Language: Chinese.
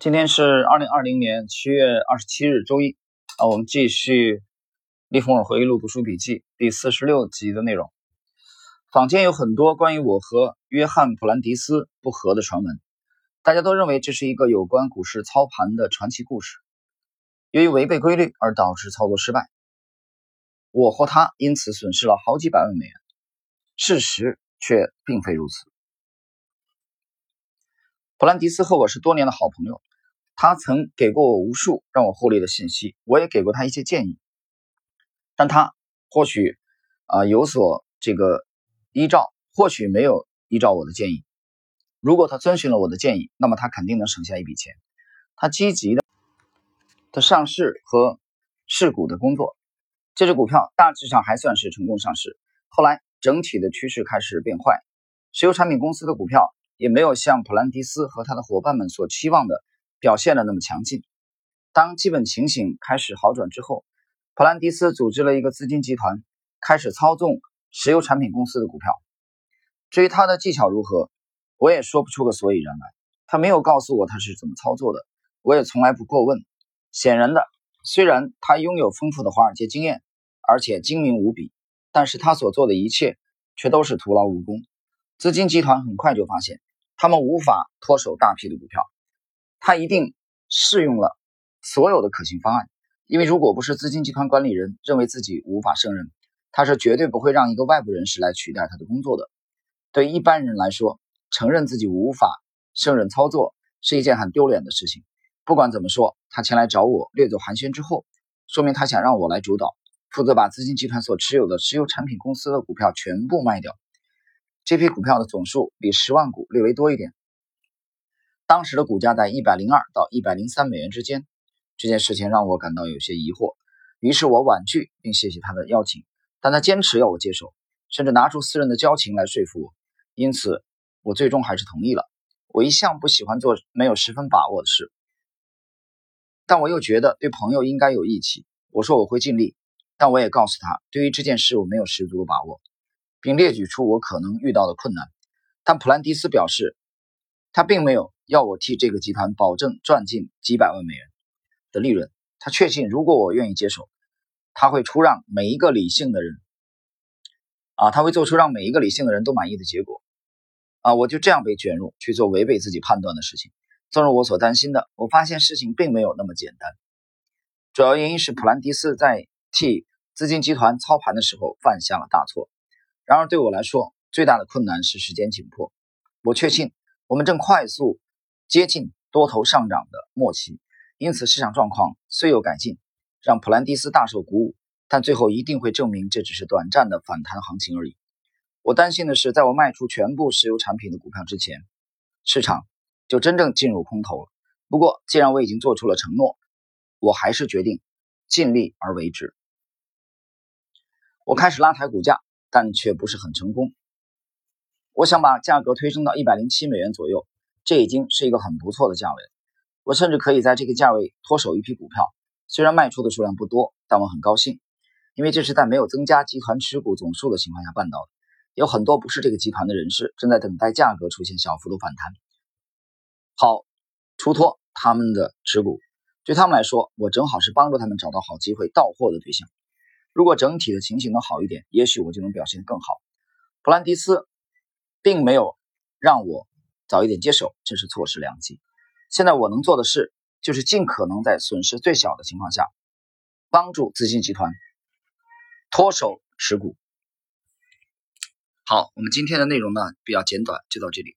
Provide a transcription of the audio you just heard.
今天是二零二零年七月二十七日，周一啊，我们继续《利弗尔回忆录》读书笔记第四十六集的内容。坊间有很多关于我和约翰·普兰迪斯不和的传闻，大家都认为这是一个有关股市操盘的传奇故事。由于违背规律而导致操作失败，我和他因此损失了好几百万美元。事实却并非如此。普兰迪斯和我是多年的好朋友。他曾给过我无数让我获利的信息，我也给过他一些建议，但他或许啊有所这个依照，或许没有依照我的建议。如果他遵循了我的建议，那么他肯定能省下一笔钱。他积极的的上市和试股的工作，这只股票大致上还算是成功上市。后来整体的趋势开始变坏，石油产品公司的股票也没有像普兰迪斯和他的伙伴们所期望的。表现的那么强劲。当基本情形开始好转之后，普兰迪斯组织了一个资金集团，开始操纵石油产品公司的股票。至于他的技巧如何，我也说不出个所以然来。他没有告诉我他是怎么操作的，我也从来不过问。显然的，虽然他拥有丰富的华尔街经验，而且精明无比，但是他所做的一切却都是徒劳无功。资金集团很快就发现，他们无法脱手大批的股票。他一定试用了所有的可行方案，因为如果不是资金集团管理人认为自己无法胜任，他是绝对不会让一个外部人士来取代他的工作的。对一般人来说，承认自己无法胜任操作是一件很丢脸的事情。不管怎么说，他前来找我略作寒暄之后，说明他想让我来主导，负责把资金集团所持有的石油产品公司的股票全部卖掉。这批股票的总数比十万股略微多一点。当时的股价在一百零二到一百零三美元之间，这件事情让我感到有些疑惑，于是我婉拒并谢谢他的邀请，但他坚持要我接受，甚至拿出私人的交情来说服我，因此我最终还是同意了。我一向不喜欢做没有十分把握的事，但我又觉得对朋友应该有义气。我说我会尽力，但我也告诉他，对于这件事我没有十足的把握，并列举出我可能遇到的困难。但普兰迪斯表示，他并没有。要我替这个集团保证赚进几百万美元的利润，他确信如果我愿意接手，他会出让每一个理性的人，啊，他会做出让每一个理性的人都满意的结果，啊，我就这样被卷入去做违背自己判断的事情。正如我所担心的，我发现事情并没有那么简单。主要原因是普兰迪斯在替资金集团操盘的时候犯下了大错。然而对我来说，最大的困难是时间紧迫。我确信我们正快速。接近多头上涨的末期，因此市场状况虽有改进，让普兰蒂斯大受鼓舞，但最后一定会证明这只是短暂的反弹行情而已。我担心的是，在我卖出全部石油产品的股票之前，市场就真正进入空头了。不过，既然我已经做出了承诺，我还是决定尽力而为之。我开始拉抬股价，但却不是很成功。我想把价格推升到一百零七美元左右。这已经是一个很不错的价位，我甚至可以在这个价位脱手一批股票，虽然卖出的数量不多，但我很高兴，因为这是在没有增加集团持股总数的情况下办到的。有很多不是这个集团的人士正在等待价格出现小幅度反弹，好出脱他们的持股。对他们来说，我正好是帮助他们找到好机会到货的对象。如果整体的情形能好一点，也许我就能表现更好。普兰迪斯并没有让我。早一点接手，这是错失良机。现在我能做的事，就是尽可能在损失最小的情况下，帮助资金集团脱手持股。好，我们今天的内容呢比较简短，就到这里。